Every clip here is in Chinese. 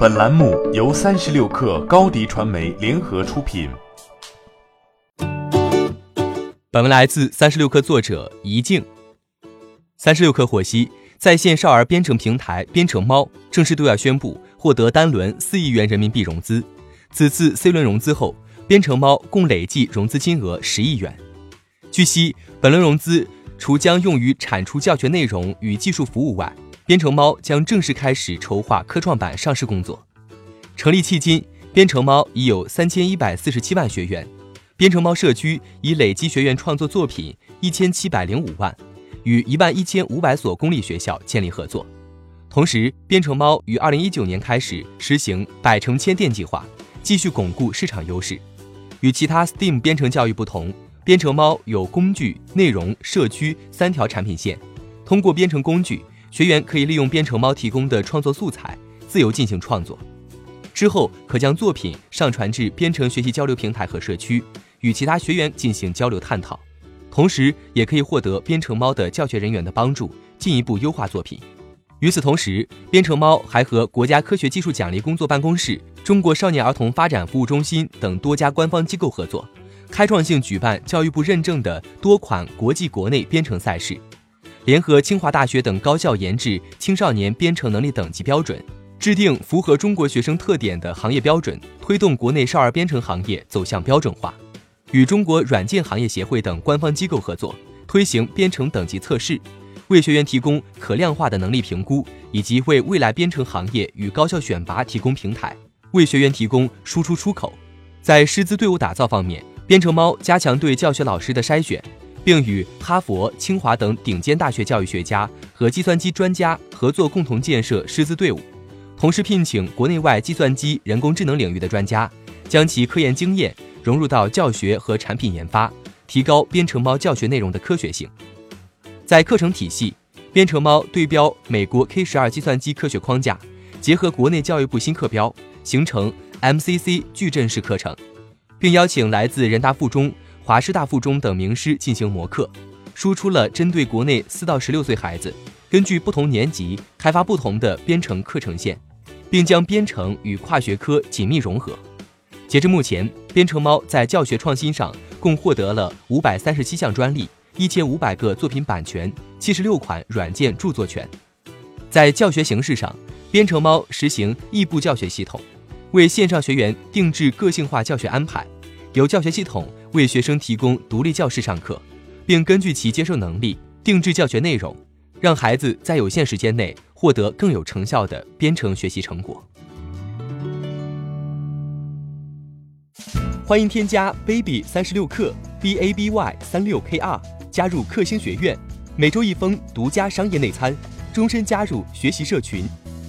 本栏目由三十六氪高低传媒联合出品。本文来自三十六氪作者怡静。三十六氪获悉，在线少儿编程平台编程猫正式对外宣布获得单轮四亿元人民币融资。此次 C 轮融资后，编程猫共累计融资金额十亿元。据悉，本轮融资除将用于产出教学内容与技术服务外，编程猫将正式开始筹划科创板上市工作。成立迄今，编程猫已有三千一百四十七万学员，编程猫社区已累积学员创作作品一千七百零五万，与一万一千五百所公立学校建立合作。同时，编程猫于二零一九年开始实行百城千店计划，继续巩固市场优势。与其他 STEAM 编程教育不同，编程猫有工具、内容、社区三条产品线，通过编程工具。学员可以利用编程猫提供的创作素材，自由进行创作。之后可将作品上传至编程学习交流平台和社区，与其他学员进行交流探讨。同时，也可以获得编程猫的教学人员的帮助，进一步优化作品。与此同时，编程猫还和国家科学技术奖励工作办公室、中国少年儿童发展服务中心等多家官方机构合作，开创性举办教育部认证的多款国际国内编程赛事。联合清华大学等高校研制青少年编程能力等级标准，制定符合中国学生特点的行业标准，推动国内少儿编程行业走向标准化。与中国软件行业协会等官方机构合作，推行编程等级测试，为学员提供可量化的能力评估，以及为未来编程行业与高校选拔提供平台，为学员提供输出出口。在师资队伍打造方面，编程猫加强对教学老师的筛选。并与哈佛、清华等顶尖大学教育学家和计算机专家合作，共同建设师资队伍。同时，聘请国内外计算机、人工智能领域的专家，将其科研经验融入到教学和产品研发，提高编程猫教学内容的科学性。在课程体系，编程猫对标美国 K 十二计算机科学框架，结合国内教育部新课标，形成 MCC 矩阵式课程，并邀请来自人大附中。华师大附中等名师进行模课，输出了针对国内四到十六岁孩子，根据不同年级开发不同的编程课程线，并将编程与跨学科紧密融合。截至目前，编程猫在教学创新上共获得了五百三十七项专利、一千五百个作品版权、七十六款软件著作权。在教学形式上，编程猫实行异步教学系统，为线上学员定制个性化教学安排。由教学系统为学生提供独立教室上课，并根据其接受能力定制教学内容，让孩子在有限时间内获得更有成效的编程学习成果。欢迎添加 baby 三十六课 b a b y 三六 k r 加入克星学院，每周一封独家商业内参，终身加入学习社群，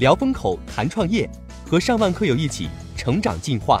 聊风口谈创业，和上万课友一起成长进化。